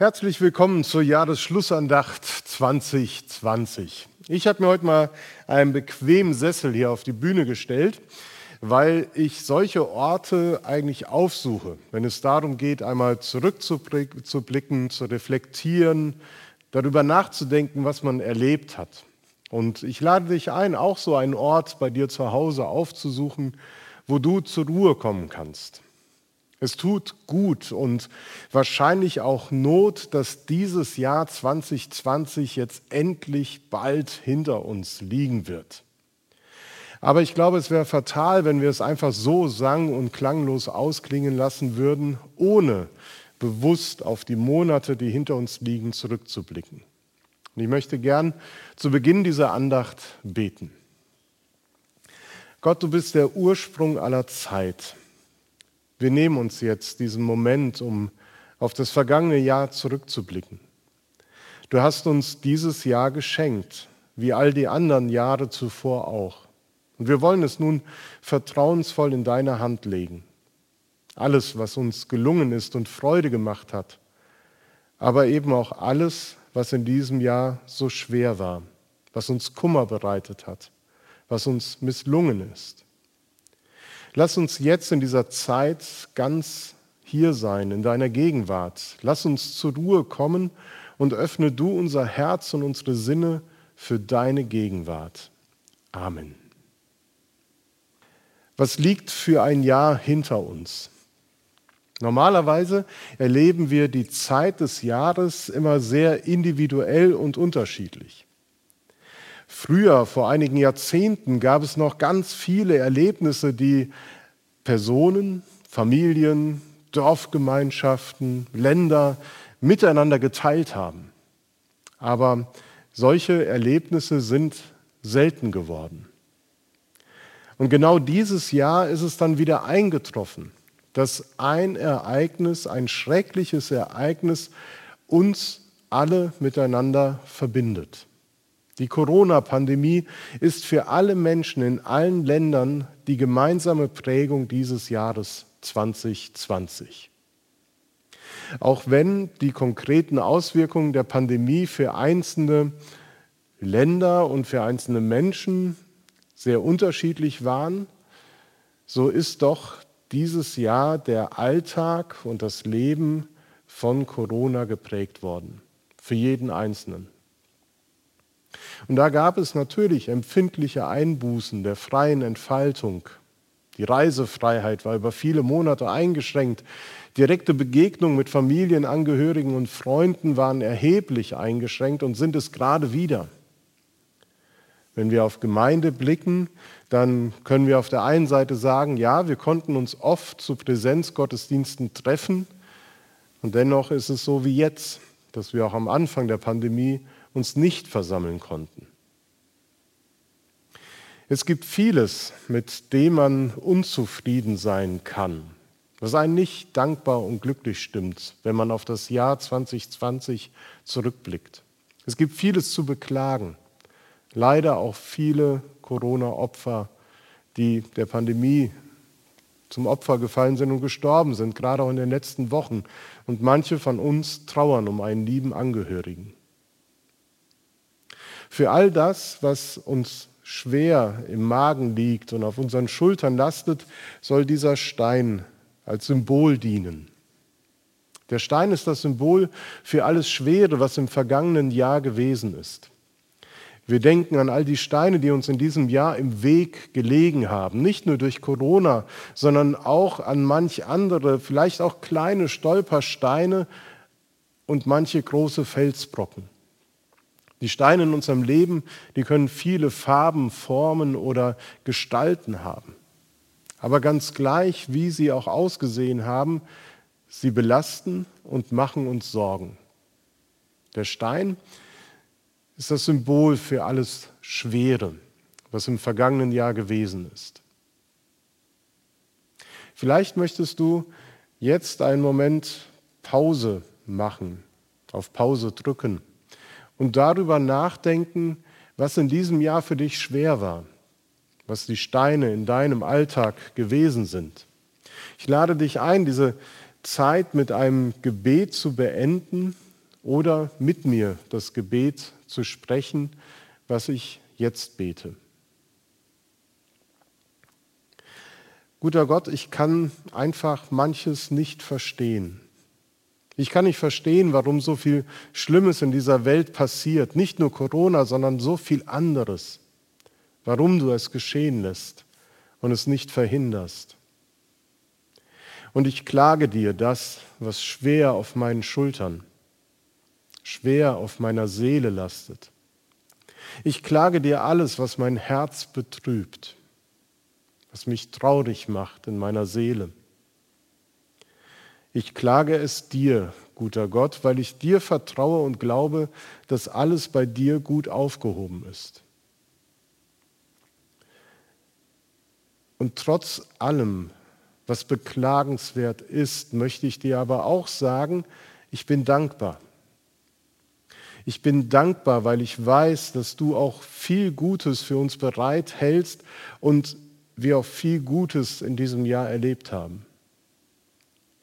Herzlich willkommen zur Jahresschlussandacht 2020. Ich habe mir heute mal einen bequemen Sessel hier auf die Bühne gestellt, weil ich solche Orte eigentlich aufsuche, wenn es darum geht, einmal zurückzublicken, zu reflektieren, darüber nachzudenken, was man erlebt hat. Und ich lade dich ein, auch so einen Ort bei dir zu Hause aufzusuchen, wo du zur Ruhe kommen kannst es tut gut und wahrscheinlich auch Not, dass dieses Jahr 2020 jetzt endlich bald hinter uns liegen wird. Aber ich glaube, es wäre fatal, wenn wir es einfach so sang- und klanglos ausklingen lassen würden, ohne bewusst auf die Monate, die hinter uns liegen, zurückzublicken. Und ich möchte gern zu Beginn dieser Andacht beten. Gott, du bist der Ursprung aller Zeit. Wir nehmen uns jetzt diesen Moment, um auf das vergangene Jahr zurückzublicken. Du hast uns dieses Jahr geschenkt, wie all die anderen Jahre zuvor auch. Und wir wollen es nun vertrauensvoll in deine Hand legen. Alles, was uns gelungen ist und Freude gemacht hat, aber eben auch alles, was in diesem Jahr so schwer war, was uns Kummer bereitet hat, was uns misslungen ist. Lass uns jetzt in dieser Zeit ganz hier sein, in deiner Gegenwart. Lass uns zur Ruhe kommen und öffne du unser Herz und unsere Sinne für deine Gegenwart. Amen. Was liegt für ein Jahr hinter uns? Normalerweise erleben wir die Zeit des Jahres immer sehr individuell und unterschiedlich. Früher, vor einigen Jahrzehnten, gab es noch ganz viele Erlebnisse, die Personen, Familien, Dorfgemeinschaften, Länder miteinander geteilt haben. Aber solche Erlebnisse sind selten geworden. Und genau dieses Jahr ist es dann wieder eingetroffen, dass ein Ereignis, ein schreckliches Ereignis uns alle miteinander verbindet. Die Corona-Pandemie ist für alle Menschen in allen Ländern die gemeinsame Prägung dieses Jahres 2020. Auch wenn die konkreten Auswirkungen der Pandemie für einzelne Länder und für einzelne Menschen sehr unterschiedlich waren, so ist doch dieses Jahr der Alltag und das Leben von Corona geprägt worden. Für jeden Einzelnen. Und da gab es natürlich empfindliche Einbußen der freien Entfaltung. Die Reisefreiheit war über viele Monate eingeschränkt. Direkte Begegnungen mit Familienangehörigen und Freunden waren erheblich eingeschränkt und sind es gerade wieder. Wenn wir auf Gemeinde blicken, dann können wir auf der einen Seite sagen, ja, wir konnten uns oft zu Präsenzgottesdiensten treffen. Und dennoch ist es so wie jetzt, dass wir auch am Anfang der Pandemie uns nicht versammeln konnten. Es gibt vieles, mit dem man unzufrieden sein kann, was einen nicht dankbar und glücklich stimmt, wenn man auf das Jahr 2020 zurückblickt. Es gibt vieles zu beklagen. Leider auch viele Corona-Opfer, die der Pandemie zum Opfer gefallen sind und gestorben sind, gerade auch in den letzten Wochen. Und manche von uns trauern um einen lieben Angehörigen. Für all das, was uns schwer im Magen liegt und auf unseren Schultern lastet, soll dieser Stein als Symbol dienen. Der Stein ist das Symbol für alles Schwere, was im vergangenen Jahr gewesen ist. Wir denken an all die Steine, die uns in diesem Jahr im Weg gelegen haben, nicht nur durch Corona, sondern auch an manch andere, vielleicht auch kleine Stolpersteine und manche große Felsbrocken. Die Steine in unserem Leben, die können viele Farben, Formen oder Gestalten haben. Aber ganz gleich, wie sie auch ausgesehen haben, sie belasten und machen uns Sorgen. Der Stein ist das Symbol für alles Schwere, was im vergangenen Jahr gewesen ist. Vielleicht möchtest du jetzt einen Moment Pause machen, auf Pause drücken und darüber nachdenken, was in diesem Jahr für dich schwer war, was die Steine in deinem Alltag gewesen sind. Ich lade dich ein, diese Zeit mit einem Gebet zu beenden oder mit mir das Gebet zu sprechen, was ich jetzt bete. Guter Gott, ich kann einfach manches nicht verstehen. Ich kann nicht verstehen, warum so viel Schlimmes in dieser Welt passiert. Nicht nur Corona, sondern so viel anderes. Warum du es geschehen lässt und es nicht verhinderst. Und ich klage dir das, was schwer auf meinen Schultern, schwer auf meiner Seele lastet. Ich klage dir alles, was mein Herz betrübt, was mich traurig macht in meiner Seele. Ich klage es dir, guter Gott, weil ich dir vertraue und glaube, dass alles bei dir gut aufgehoben ist. Und trotz allem, was beklagenswert ist, möchte ich dir aber auch sagen, ich bin dankbar. Ich bin dankbar, weil ich weiß, dass du auch viel Gutes für uns bereithältst und wir auch viel Gutes in diesem Jahr erlebt haben.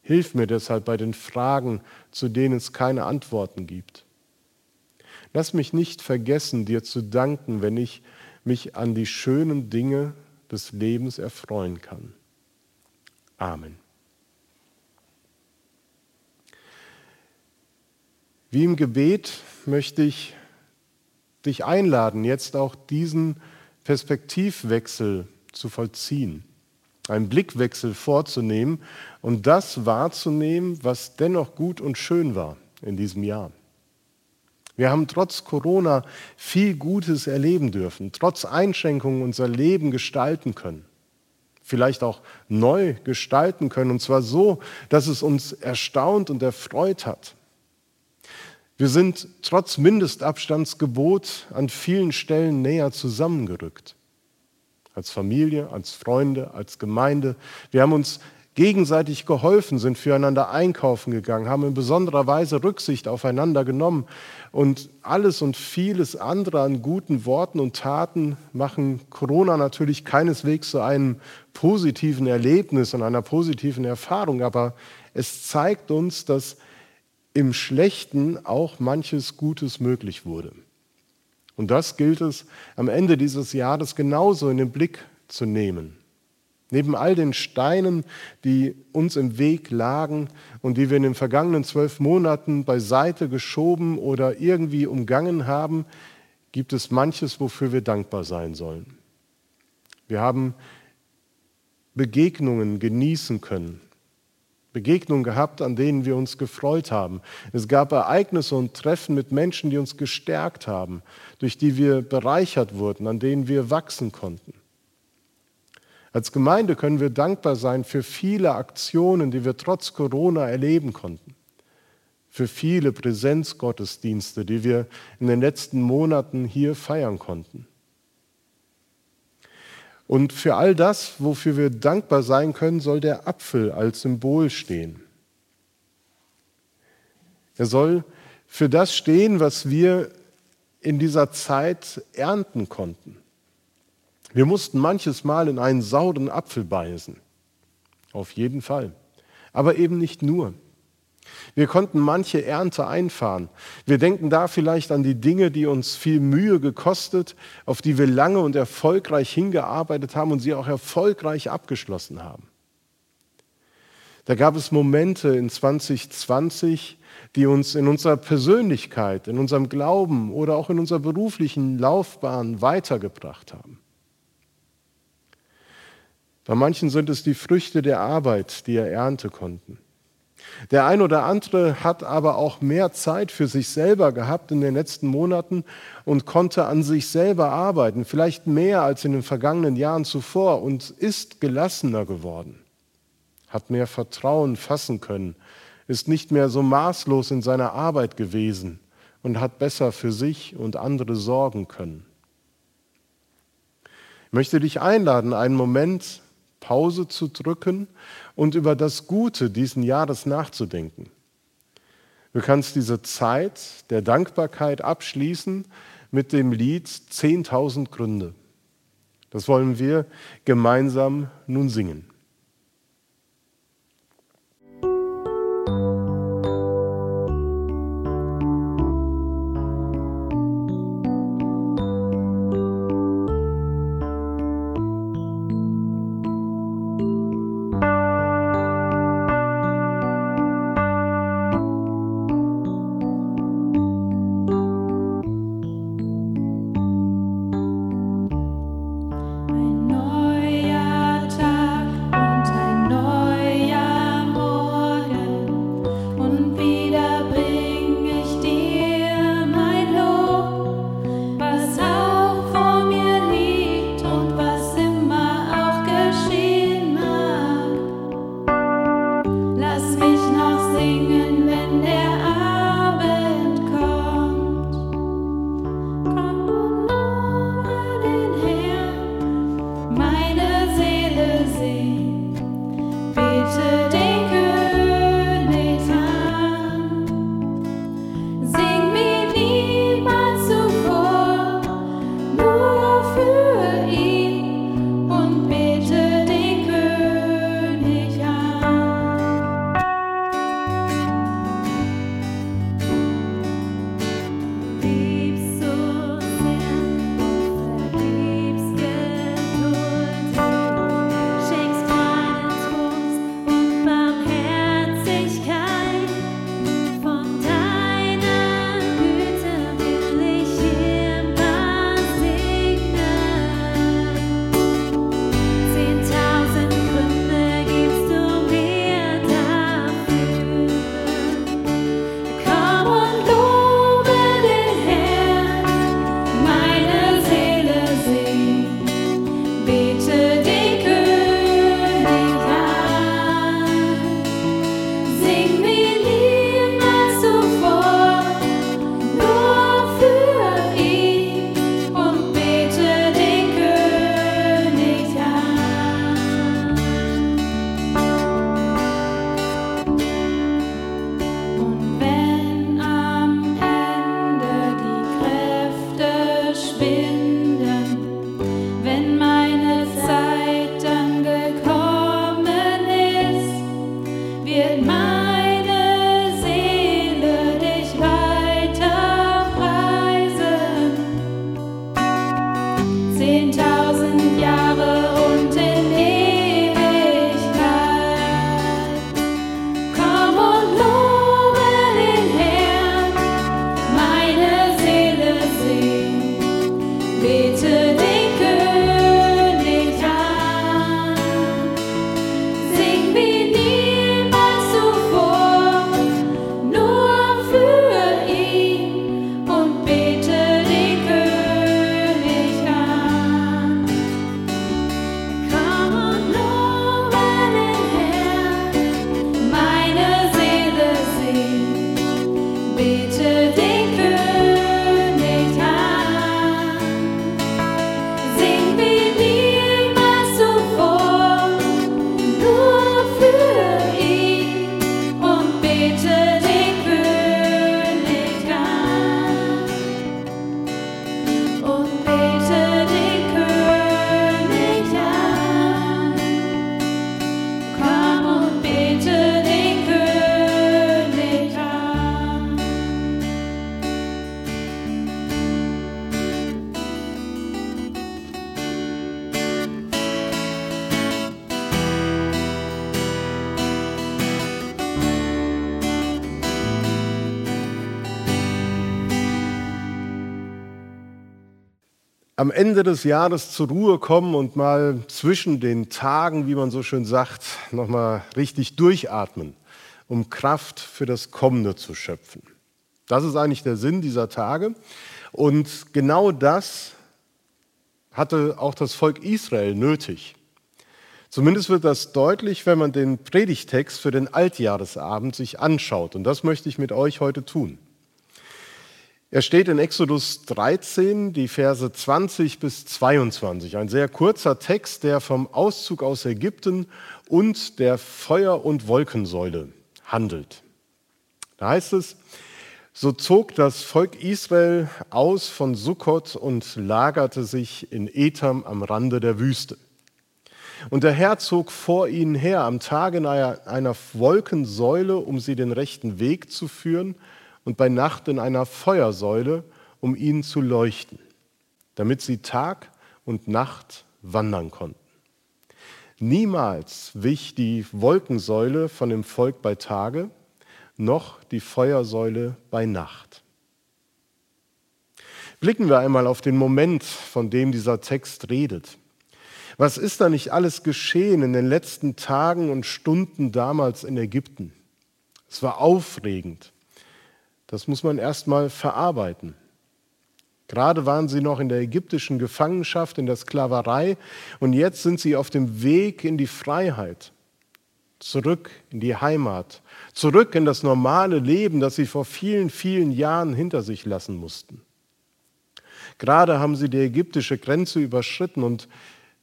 Hilf mir deshalb bei den Fragen, zu denen es keine Antworten gibt. Lass mich nicht vergessen, dir zu danken, wenn ich mich an die schönen Dinge des Lebens erfreuen kann. Amen. Wie im Gebet möchte ich dich einladen, jetzt auch diesen Perspektivwechsel zu vollziehen einen Blickwechsel vorzunehmen und das wahrzunehmen, was dennoch gut und schön war in diesem Jahr. Wir haben trotz Corona viel Gutes erleben dürfen, trotz Einschränkungen unser Leben gestalten können, vielleicht auch neu gestalten können, und zwar so, dass es uns erstaunt und erfreut hat. Wir sind trotz Mindestabstandsgebot an vielen Stellen näher zusammengerückt als Familie, als Freunde, als Gemeinde. Wir haben uns gegenseitig geholfen, sind füreinander einkaufen gegangen, haben in besonderer Weise Rücksicht aufeinander genommen. Und alles und vieles andere an guten Worten und Taten machen Corona natürlich keineswegs zu einem positiven Erlebnis und einer positiven Erfahrung, aber es zeigt uns, dass im Schlechten auch manches Gutes möglich wurde. Und das gilt es am Ende dieses Jahres genauso in den Blick zu nehmen. Neben all den Steinen, die uns im Weg lagen und die wir in den vergangenen zwölf Monaten beiseite geschoben oder irgendwie umgangen haben, gibt es manches, wofür wir dankbar sein sollen. Wir haben Begegnungen genießen können, Begegnungen gehabt, an denen wir uns gefreut haben. Es gab Ereignisse und Treffen mit Menschen, die uns gestärkt haben, durch die wir bereichert wurden, an denen wir wachsen konnten. Als Gemeinde können wir dankbar sein für viele Aktionen, die wir trotz Corona erleben konnten. Für viele Präsenzgottesdienste, die wir in den letzten Monaten hier feiern konnten. Und für all das, wofür wir dankbar sein können, soll der Apfel als Symbol stehen. Er soll für das stehen, was wir in dieser Zeit ernten konnten. Wir mussten manches Mal in einen sauren Apfel beißen. Auf jeden Fall. Aber eben nicht nur. Wir konnten manche Ernte einfahren. Wir denken da vielleicht an die Dinge, die uns viel Mühe gekostet, auf die wir lange und erfolgreich hingearbeitet haben und sie auch erfolgreich abgeschlossen haben. Da gab es Momente in 2020, die uns in unserer Persönlichkeit, in unserem Glauben oder auch in unserer beruflichen Laufbahn weitergebracht haben. Bei manchen sind es die Früchte der Arbeit, die er ernte konnten. Der ein oder andere hat aber auch mehr Zeit für sich selber gehabt in den letzten Monaten und konnte an sich selber arbeiten, vielleicht mehr als in den vergangenen Jahren zuvor und ist gelassener geworden, hat mehr Vertrauen fassen können, ist nicht mehr so maßlos in seiner Arbeit gewesen und hat besser für sich und andere sorgen können. Ich möchte dich einladen, einen Moment Pause zu drücken und über das Gute diesen Jahres nachzudenken. Du kannst diese Zeit der Dankbarkeit abschließen mit dem Lied 10.000 Gründe. Das wollen wir gemeinsam nun singen. Am Ende des Jahres zur Ruhe kommen und mal zwischen den Tagen, wie man so schön sagt, nochmal richtig durchatmen, um Kraft für das Kommende zu schöpfen. Das ist eigentlich der Sinn dieser Tage. Und genau das hatte auch das Volk Israel nötig. Zumindest wird das deutlich, wenn man den Predigtext für den Altjahresabend sich anschaut. Und das möchte ich mit euch heute tun. Er steht in Exodus 13, die Verse 20 bis 22. Ein sehr kurzer Text, der vom Auszug aus Ägypten und der Feuer- und Wolkensäule handelt. Da heißt es, so zog das Volk Israel aus von Sukkot und lagerte sich in Etam am Rande der Wüste. Und der Herr zog vor ihnen her am Tage in einer Wolkensäule, um sie den rechten Weg zu führen, und bei Nacht in einer Feuersäule, um ihnen zu leuchten, damit sie Tag und Nacht wandern konnten. Niemals wich die Wolkensäule von dem Volk bei Tage, noch die Feuersäule bei Nacht. Blicken wir einmal auf den Moment, von dem dieser Text redet. Was ist da nicht alles geschehen in den letzten Tagen und Stunden damals in Ägypten? Es war aufregend. Das muss man erst mal verarbeiten. Gerade waren sie noch in der ägyptischen Gefangenschaft, in der Sklaverei und jetzt sind sie auf dem Weg in die Freiheit, zurück in die Heimat, zurück in das normale Leben, das sie vor vielen, vielen Jahren hinter sich lassen mussten. Gerade haben sie die ägyptische Grenze überschritten und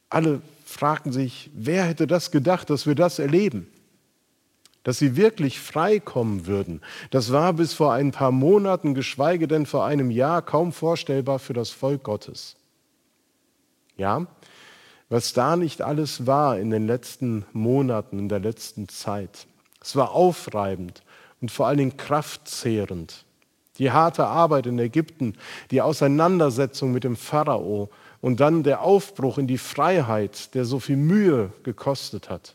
alle fragten sich, wer hätte das gedacht, dass wir das erleben? Dass sie wirklich frei kommen würden. Das war bis vor ein paar Monaten, geschweige denn vor einem Jahr, kaum vorstellbar für das Volk Gottes. Ja, was da nicht alles war in den letzten Monaten, in der letzten Zeit. Es war aufreibend und vor allen Dingen kraftzehrend. Die harte Arbeit in Ägypten, die Auseinandersetzung mit dem Pharao, und dann der Aufbruch in die Freiheit, der so viel Mühe gekostet hat.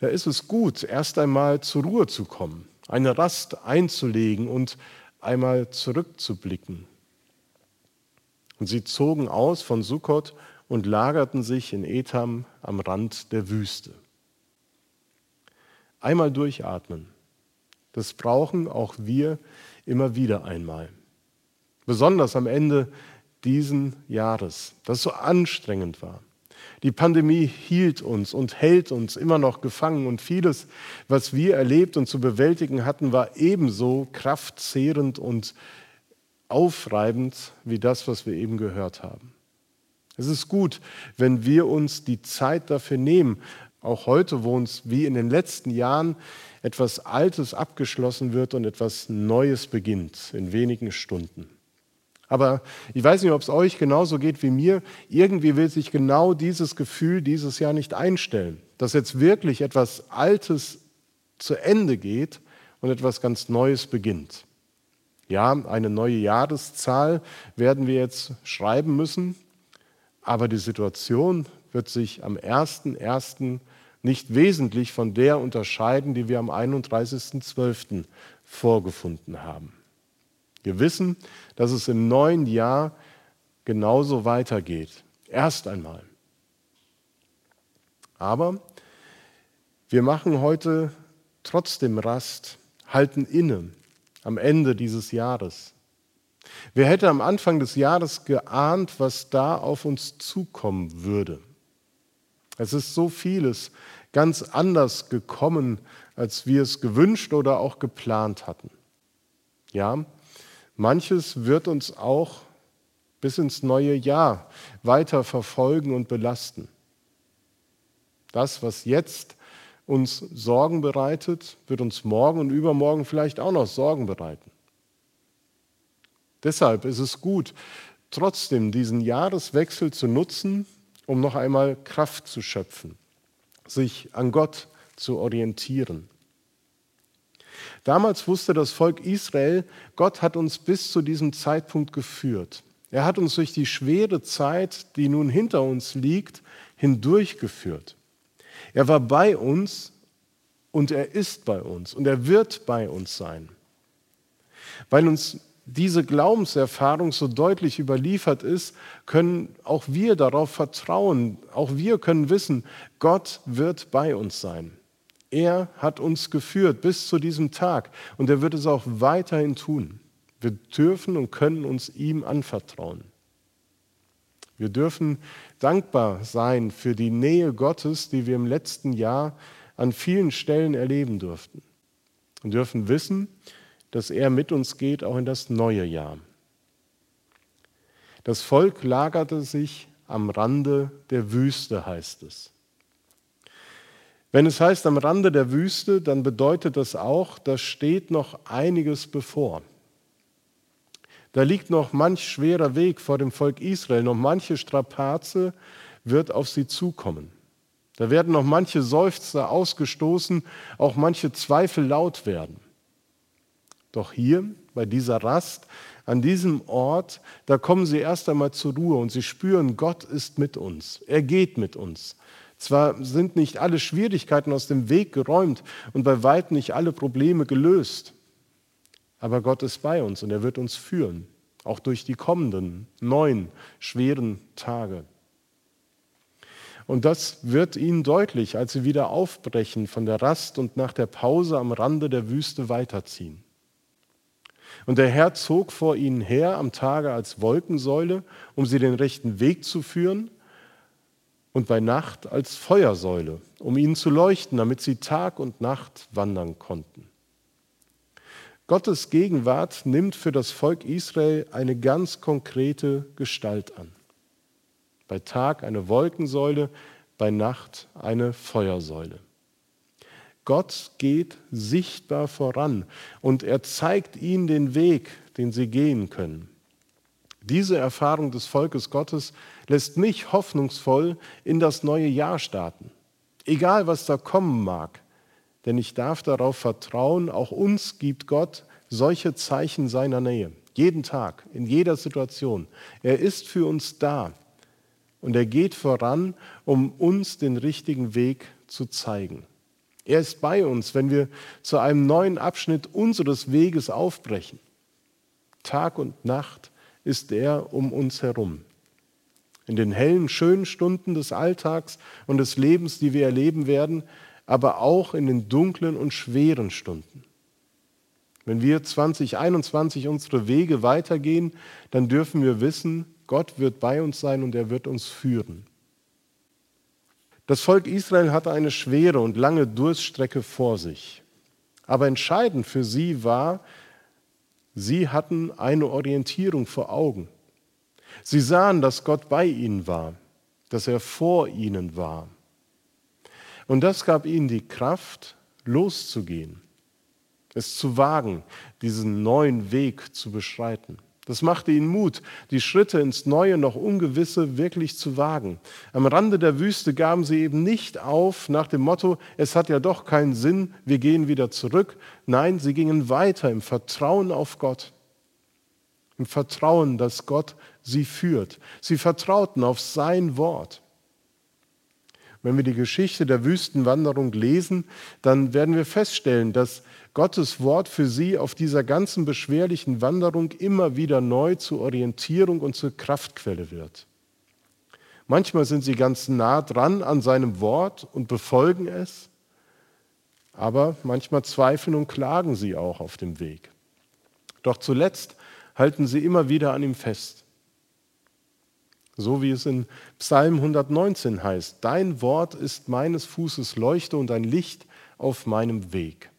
Da ist es gut, erst einmal zur Ruhe zu kommen, eine Rast einzulegen und einmal zurückzublicken. Und sie zogen aus von Sukkot und lagerten sich in Etam am Rand der Wüste. Einmal durchatmen. Das brauchen auch wir immer wieder einmal. Besonders am Ende diesen Jahres, das so anstrengend war. Die Pandemie hielt uns und hält uns immer noch gefangen und vieles, was wir erlebt und zu bewältigen hatten, war ebenso kraftzehrend und aufreibend wie das, was wir eben gehört haben. Es ist gut, wenn wir uns die Zeit dafür nehmen, auch heute, wo uns wie in den letzten Jahren etwas Altes abgeschlossen wird und etwas Neues beginnt in wenigen Stunden. Aber ich weiß nicht, ob es euch genauso geht wie mir. Irgendwie will sich genau dieses Gefühl dieses Jahr nicht einstellen, dass jetzt wirklich etwas Altes zu Ende geht und etwas ganz Neues beginnt. Ja, eine neue Jahreszahl werden wir jetzt schreiben müssen, aber die Situation wird sich am 1.1. nicht wesentlich von der unterscheiden, die wir am 31.12. vorgefunden haben. Wir wissen, dass es im neuen Jahr genauso weitergeht. Erst einmal. Aber wir machen heute trotzdem Rast, halten inne am Ende dieses Jahres. Wer hätte am Anfang des Jahres geahnt, was da auf uns zukommen würde? Es ist so vieles ganz anders gekommen, als wir es gewünscht oder auch geplant hatten. Ja, Manches wird uns auch bis ins neue Jahr weiter verfolgen und belasten. Das, was jetzt uns Sorgen bereitet, wird uns morgen und übermorgen vielleicht auch noch Sorgen bereiten. Deshalb ist es gut, trotzdem diesen Jahreswechsel zu nutzen, um noch einmal Kraft zu schöpfen, sich an Gott zu orientieren. Damals wusste das Volk Israel, Gott hat uns bis zu diesem Zeitpunkt geführt. Er hat uns durch die schwere Zeit, die nun hinter uns liegt, hindurchgeführt. Er war bei uns und er ist bei uns und er wird bei uns sein. Weil uns diese Glaubenserfahrung so deutlich überliefert ist, können auch wir darauf vertrauen. Auch wir können wissen, Gott wird bei uns sein. Er hat uns geführt bis zu diesem Tag und er wird es auch weiterhin tun. Wir dürfen und können uns ihm anvertrauen. Wir dürfen dankbar sein für die Nähe Gottes, die wir im letzten Jahr an vielen Stellen erleben durften. Und dürfen wissen, dass er mit uns geht, auch in das neue Jahr. Das Volk lagerte sich am Rande der Wüste, heißt es. Wenn es heißt am Rande der Wüste, dann bedeutet das auch, da steht noch einiges bevor. Da liegt noch manch schwerer Weg vor dem Volk Israel, noch manche Strapaze wird auf sie zukommen. Da werden noch manche Seufzer ausgestoßen, auch manche Zweifel laut werden. Doch hier, bei dieser Rast, an diesem Ort, da kommen sie erst einmal zur Ruhe und sie spüren, Gott ist mit uns. Er geht mit uns. Zwar sind nicht alle Schwierigkeiten aus dem Weg geräumt und bei weitem nicht alle Probleme gelöst, aber Gott ist bei uns und er wird uns führen, auch durch die kommenden neun schweren Tage. Und das wird ihnen deutlich, als sie wieder aufbrechen von der Rast und nach der Pause am Rande der Wüste weiterziehen. Und der Herr zog vor ihnen her am Tage als Wolkensäule, um sie den rechten Weg zu führen und bei Nacht als Feuersäule, um ihnen zu leuchten, damit sie Tag und Nacht wandern konnten. Gottes Gegenwart nimmt für das Volk Israel eine ganz konkrete Gestalt an. Bei Tag eine Wolkensäule, bei Nacht eine Feuersäule. Gott geht sichtbar voran und er zeigt ihnen den Weg, den sie gehen können. Diese Erfahrung des Volkes Gottes lässt mich hoffnungsvoll in das neue Jahr starten. Egal, was da kommen mag, denn ich darf darauf vertrauen, auch uns gibt Gott solche Zeichen seiner Nähe. Jeden Tag, in jeder Situation. Er ist für uns da und er geht voran, um uns den richtigen Weg zu zeigen. Er ist bei uns, wenn wir zu einem neuen Abschnitt unseres Weges aufbrechen. Tag und Nacht ist er um uns herum. In den hellen, schönen Stunden des Alltags und des Lebens, die wir erleben werden, aber auch in den dunklen und schweren Stunden. Wenn wir 2021 unsere Wege weitergehen, dann dürfen wir wissen, Gott wird bei uns sein und er wird uns führen. Das Volk Israel hatte eine schwere und lange Durststrecke vor sich. Aber entscheidend für sie war, Sie hatten eine Orientierung vor Augen. Sie sahen, dass Gott bei ihnen war, dass er vor ihnen war. Und das gab ihnen die Kraft, loszugehen, es zu wagen, diesen neuen Weg zu beschreiten. Das machte ihnen Mut, die Schritte ins Neue, noch Ungewisse wirklich zu wagen. Am Rande der Wüste gaben sie eben nicht auf nach dem Motto, es hat ja doch keinen Sinn, wir gehen wieder zurück. Nein, sie gingen weiter im Vertrauen auf Gott, im Vertrauen, dass Gott sie führt. Sie vertrauten auf sein Wort. Wenn wir die Geschichte der Wüstenwanderung lesen, dann werden wir feststellen, dass Gottes Wort für sie auf dieser ganzen beschwerlichen Wanderung immer wieder neu zur Orientierung und zur Kraftquelle wird. Manchmal sind sie ganz nah dran an seinem Wort und befolgen es, aber manchmal zweifeln und klagen sie auch auf dem Weg. Doch zuletzt halten sie immer wieder an ihm fest. So wie es in Psalm 119 heißt, Dein Wort ist meines Fußes Leuchte und ein Licht auf meinem Weg.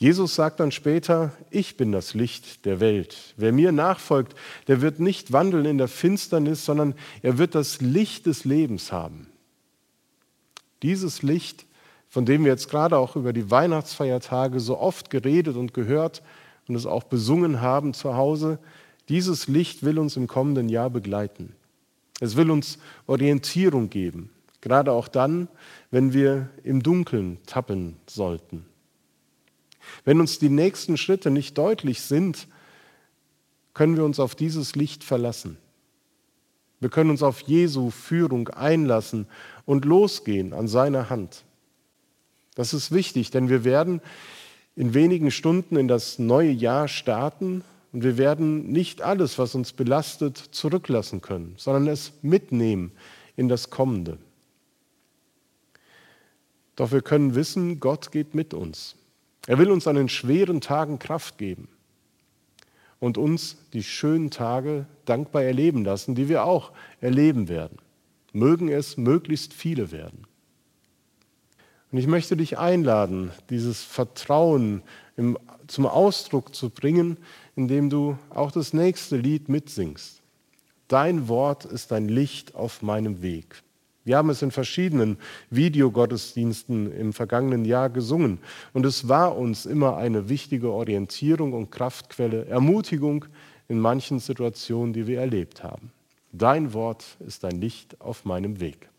Jesus sagt dann später, ich bin das Licht der Welt. Wer mir nachfolgt, der wird nicht wandeln in der Finsternis, sondern er wird das Licht des Lebens haben. Dieses Licht, von dem wir jetzt gerade auch über die Weihnachtsfeiertage so oft geredet und gehört und es auch besungen haben zu Hause, dieses Licht will uns im kommenden Jahr begleiten. Es will uns Orientierung geben, gerade auch dann, wenn wir im Dunkeln tappen sollten. Wenn uns die nächsten Schritte nicht deutlich sind, können wir uns auf dieses Licht verlassen. Wir können uns auf Jesu Führung einlassen und losgehen an seiner Hand. Das ist wichtig, denn wir werden in wenigen Stunden in das neue Jahr starten und wir werden nicht alles, was uns belastet, zurücklassen können, sondern es mitnehmen in das Kommende. Doch wir können wissen, Gott geht mit uns. Er will uns an den schweren Tagen Kraft geben und uns die schönen Tage dankbar erleben lassen, die wir auch erleben werden. Mögen es möglichst viele werden. Und ich möchte dich einladen, dieses Vertrauen im, zum Ausdruck zu bringen, indem du auch das nächste Lied mitsingst. Dein Wort ist ein Licht auf meinem Weg. Wir haben es in verschiedenen Videogottesdiensten im vergangenen Jahr gesungen und es war uns immer eine wichtige Orientierung und Kraftquelle, Ermutigung in manchen Situationen, die wir erlebt haben. Dein Wort ist ein Licht auf meinem Weg.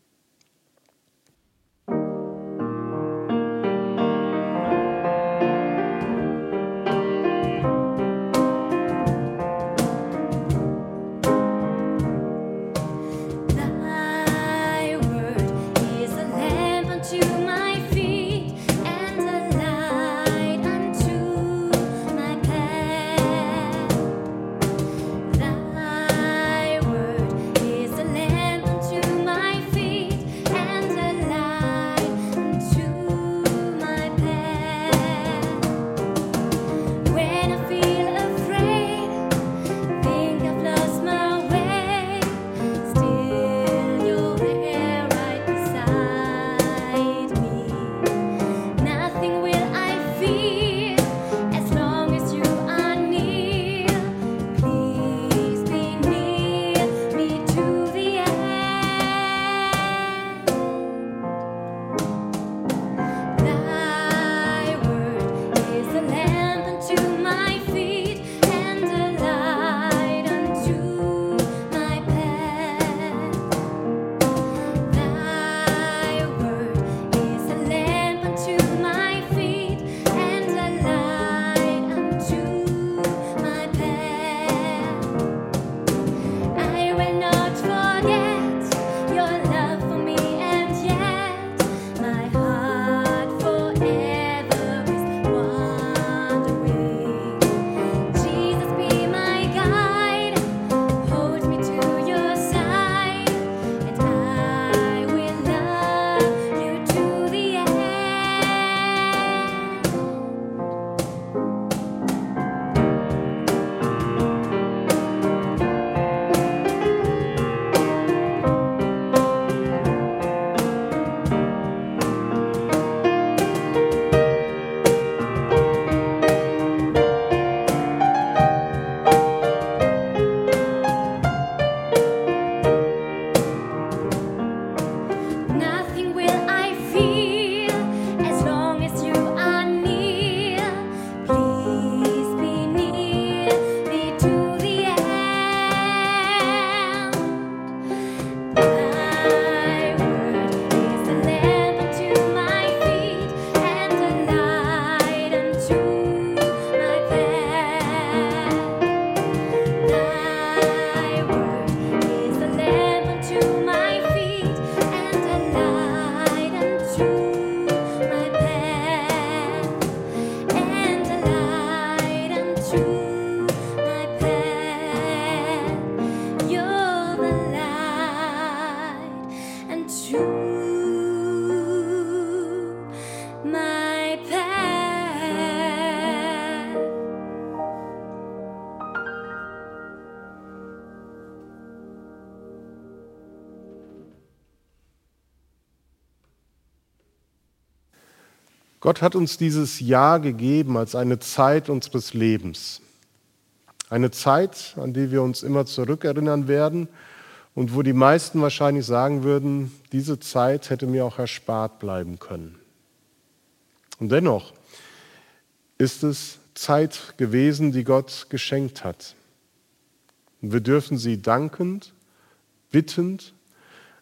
Gott hat uns dieses Jahr gegeben als eine Zeit unseres Lebens. Eine Zeit, an die wir uns immer zurückerinnern werden und wo die meisten wahrscheinlich sagen würden, diese Zeit hätte mir auch erspart bleiben können. Und dennoch ist es Zeit gewesen, die Gott geschenkt hat. Und wir dürfen sie dankend, bittend,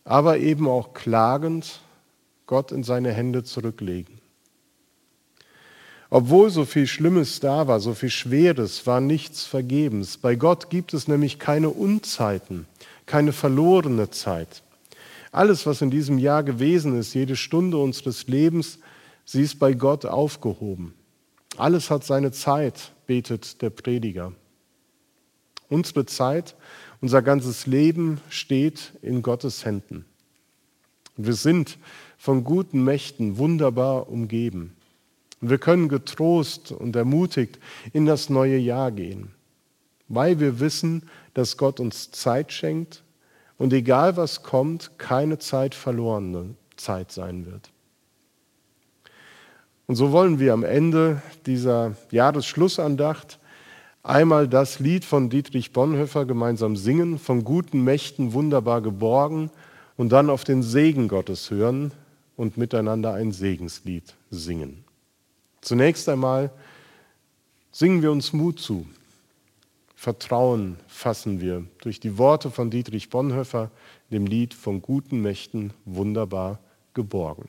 aber eben auch klagend Gott in seine Hände zurücklegen. Obwohl so viel Schlimmes da war, so viel Schweres, war nichts vergebens. Bei Gott gibt es nämlich keine Unzeiten, keine verlorene Zeit. Alles, was in diesem Jahr gewesen ist, jede Stunde unseres Lebens, sie ist bei Gott aufgehoben. Alles hat seine Zeit, betet der Prediger. Unsere Zeit, unser ganzes Leben steht in Gottes Händen. Wir sind von guten Mächten wunderbar umgeben. Wir können getrost und ermutigt in das neue Jahr gehen, weil wir wissen, dass Gott uns Zeit schenkt und egal was kommt, keine Zeit verlorene Zeit sein wird. Und so wollen wir am Ende dieser Jahresschlussandacht einmal das Lied von Dietrich Bonhoeffer gemeinsam singen, von guten Mächten wunderbar geborgen und dann auf den Segen Gottes hören und miteinander ein Segenslied singen. Zunächst einmal singen wir uns Mut zu. Vertrauen fassen wir durch die Worte von Dietrich Bonhoeffer, dem Lied von guten Mächten wunderbar geborgen.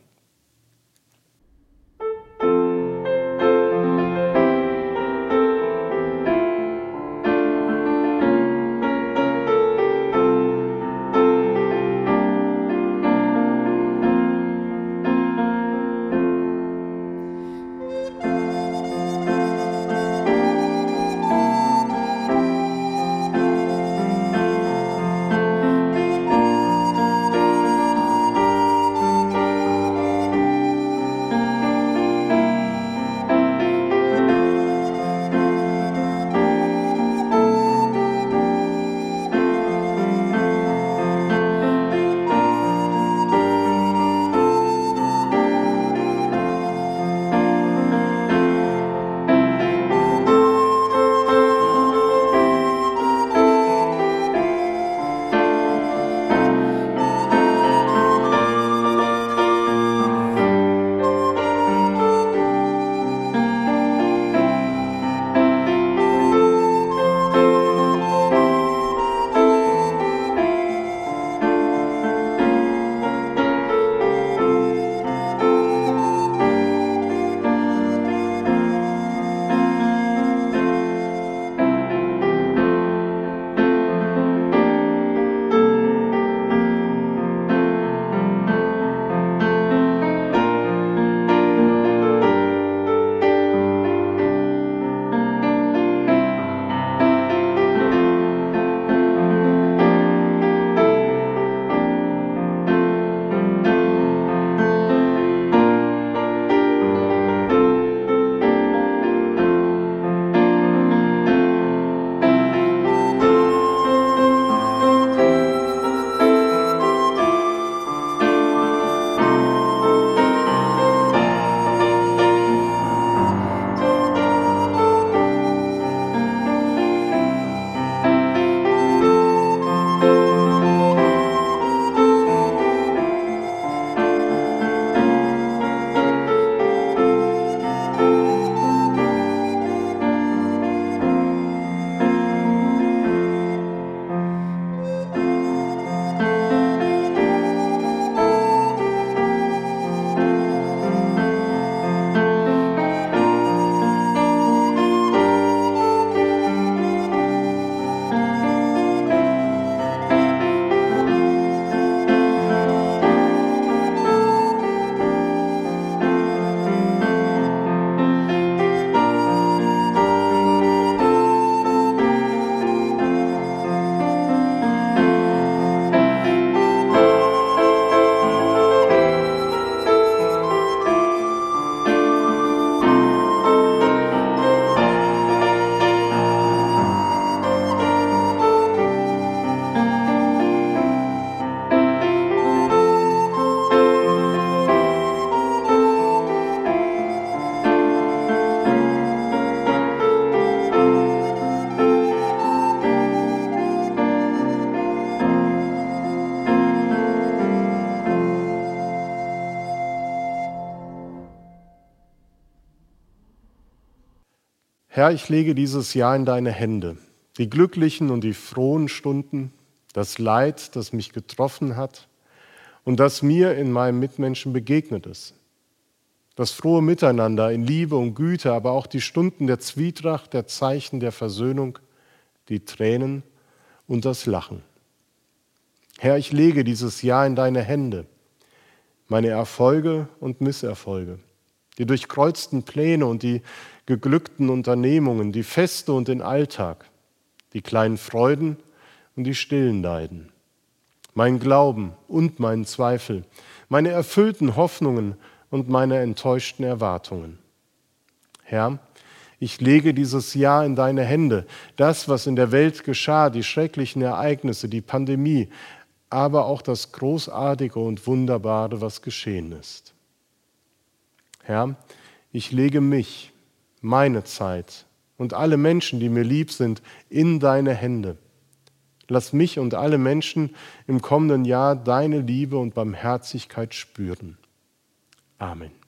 Herr, ich lege dieses Jahr in deine Hände, die glücklichen und die frohen Stunden, das Leid, das mich getroffen hat und das mir in meinem Mitmenschen begegnet ist. Das frohe Miteinander in Liebe und Güte, aber auch die Stunden der Zwietracht, der Zeichen der Versöhnung, die Tränen und das Lachen. Herr, ich lege dieses Jahr in deine Hände, meine Erfolge und Misserfolge, die durchkreuzten Pläne und die geglückten Unternehmungen, die Feste und den Alltag, die kleinen Freuden und die stillen Leiden, mein Glauben und mein Zweifel, meine erfüllten Hoffnungen und meine enttäuschten Erwartungen. Herr, ich lege dieses Jahr in deine Hände, das, was in der Welt geschah, die schrecklichen Ereignisse, die Pandemie, aber auch das Großartige und Wunderbare, was geschehen ist. Herr, ich lege mich, meine Zeit und alle Menschen, die mir lieb sind, in deine Hände. Lass mich und alle Menschen im kommenden Jahr deine Liebe und Barmherzigkeit spüren. Amen.